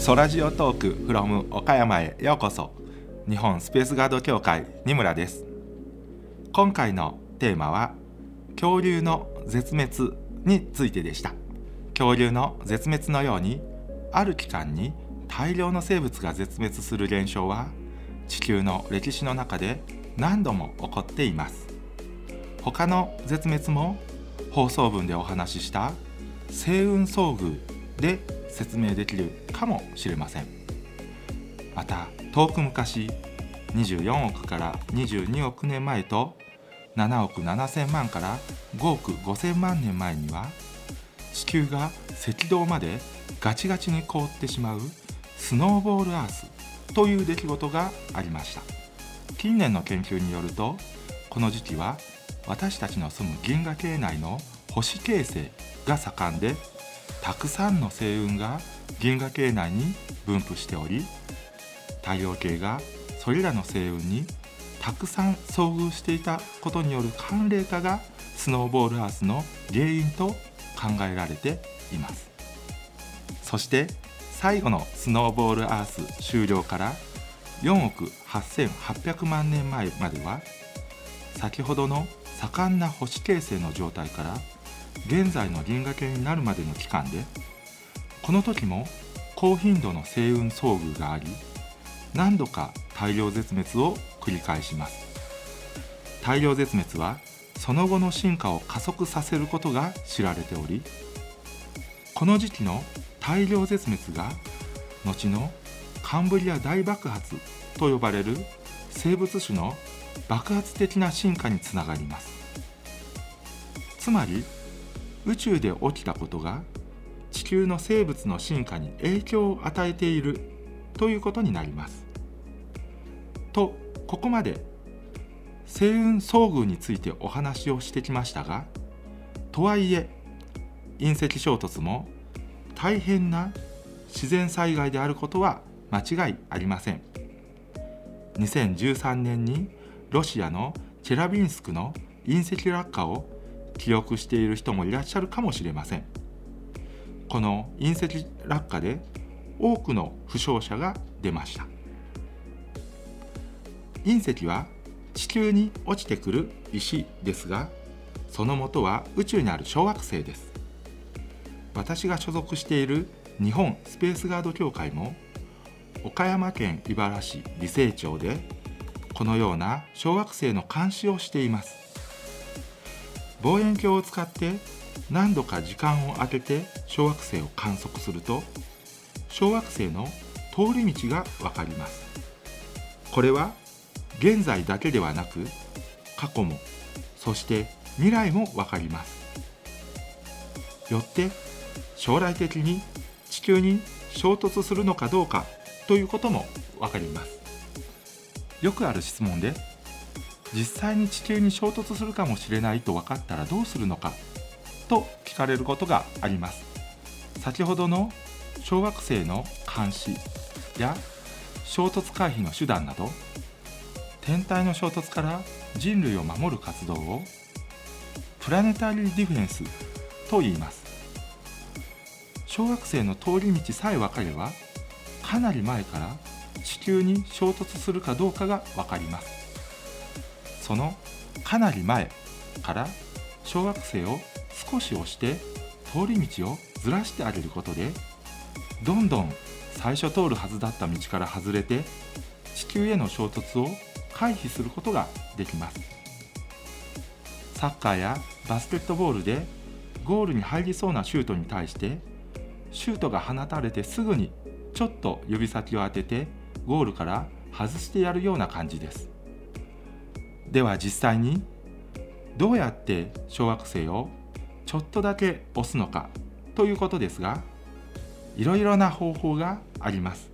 ソラジオトーク from 岡山へようこそ。日本スペースガード協会二村です。今回のテーマは恐竜の絶滅についてでした。恐竜の絶滅のようにある期間に大量の生物が絶滅する現象は地球の歴史の中で何度も起こっています。他の絶滅も放送分でお話しした星雲遭遇で説明できるかもしれません。また遠く昔24億から22億年前と7億7,000万から5億5,000万年前には地球が赤道までガチガチに凍ってしまうスノーボールアースという出来事がありました。近年の研究によるとこの時期は私たちの住む銀河系内の星形成が盛んでたくさんの星雲が銀河系内に分布しており太陽系がそれらの星雲にたくさん遭遇していたことによる寒冷化がスノーボールアースの原因と考えられています。そして最後のスノーボールアース終了から4億8800万年前までは先ほどの盛んな星形成の状態から現在の銀河系になるまでの期間でこの時も高頻度の星雲遭遇があり何度か大量絶滅を繰り返します。大量絶滅はその後の進化を加速させることが知られておりこの時期の大量絶滅が後のカンブリア大爆発と呼ばれる生物種の爆発的な進化につながります。つまり宇宙で起きたことが地球の生物の進化に影響を与えているということになります。とここまで星雲遭遇についてお話をしてきましたがとはいえ隕石衝突も大変な自然災害であることは間違いありません2013年にロシアのチェラビンスクの隕石落下を記憶している人もいらっしゃるかもしれません。この隕石落下で多くの負傷者が出ました。隕石は地球に落ちてくる石ですがその元は宇宙にある小惑星です。私が所属している日本スペースガード協会も岡山県井原市理生町でこのような小惑星の監視をしています。望遠鏡を使って何度か時間を空けて小惑星を観測すると小惑星の通り道が分かります。これは現在だけではなく過去もそして未来も分かります。よって将来的に地球に衝突するのかどうかということも分かります。よくある質問で実際に地球に衝突するかもしれないと分かったらどうするのかと聞かれることがあります。先ほどの小惑星の監視や衝突回避の手段など天体の衝突から人類を守る活動をプラネタリーディフェンスと言います。小惑星の通り道さえ分かればかなり前から地球に衝突するかどうかが分かります。そのかなり前から小惑星を少し押して通り道をずらしてあげることでどんどん最初通るはずだった道から外れて地球への衝突を回避することができます。サッカーやバスケットボールでゴールに入りそうなシュートに対してシュートが放たれてすぐにちょっと指先を当ててゴールから外してやるような感じです。では実際にどうやって小惑星をちょっとだけ押すのかということですがいろいろな方法があります。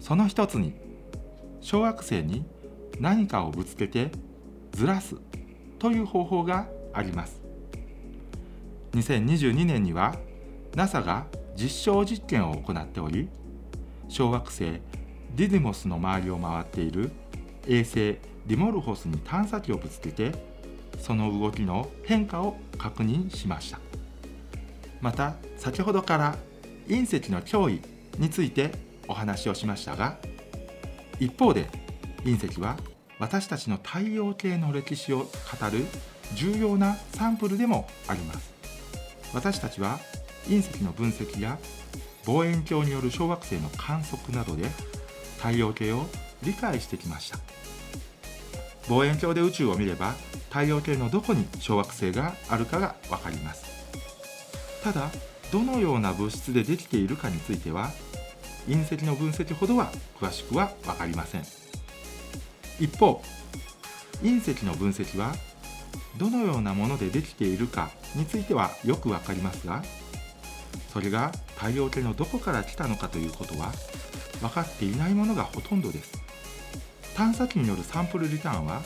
その一つに小惑星に何かをぶつけてずらすという方法があります。2022年には NASA が実証実験を行っており小惑星ディディモスの周りを回っている衛星ディモルフォスに探査機をぶつけてその動きの変化を確認しました。また先ほどから隕石の脅威についてお話をしましたが一方で隕石は私たちの太陽系の歴史を語る重要なサンプルでもあります。私たちは隕石の分析や望遠鏡による小惑星の観測などで太陽系を理解してきました。望遠鏡で宇宙を見れば太陽系のどこに小惑星があるかが分かります。ただどのような物質でできているかについては隕石の分析ほどは詳しくは分かりません。一方隕石の分析はどのようなものでできているかについてはよく分かりますがそれが太陽系のどこから来たのかということは分かっていないものがほとんどです。探査機によるサンプルリターンは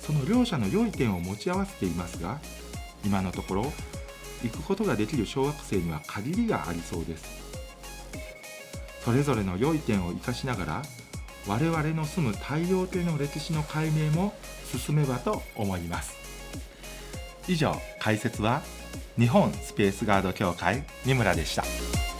その両者の良い点を持ち合わせていますが今のところ行くことができる小惑星には限りがありそうですそれぞれの良い点を生かしながら我々の住む太陽系の歴史の解明も進めばと思います以上解説は日本スペースガード協会三村でした。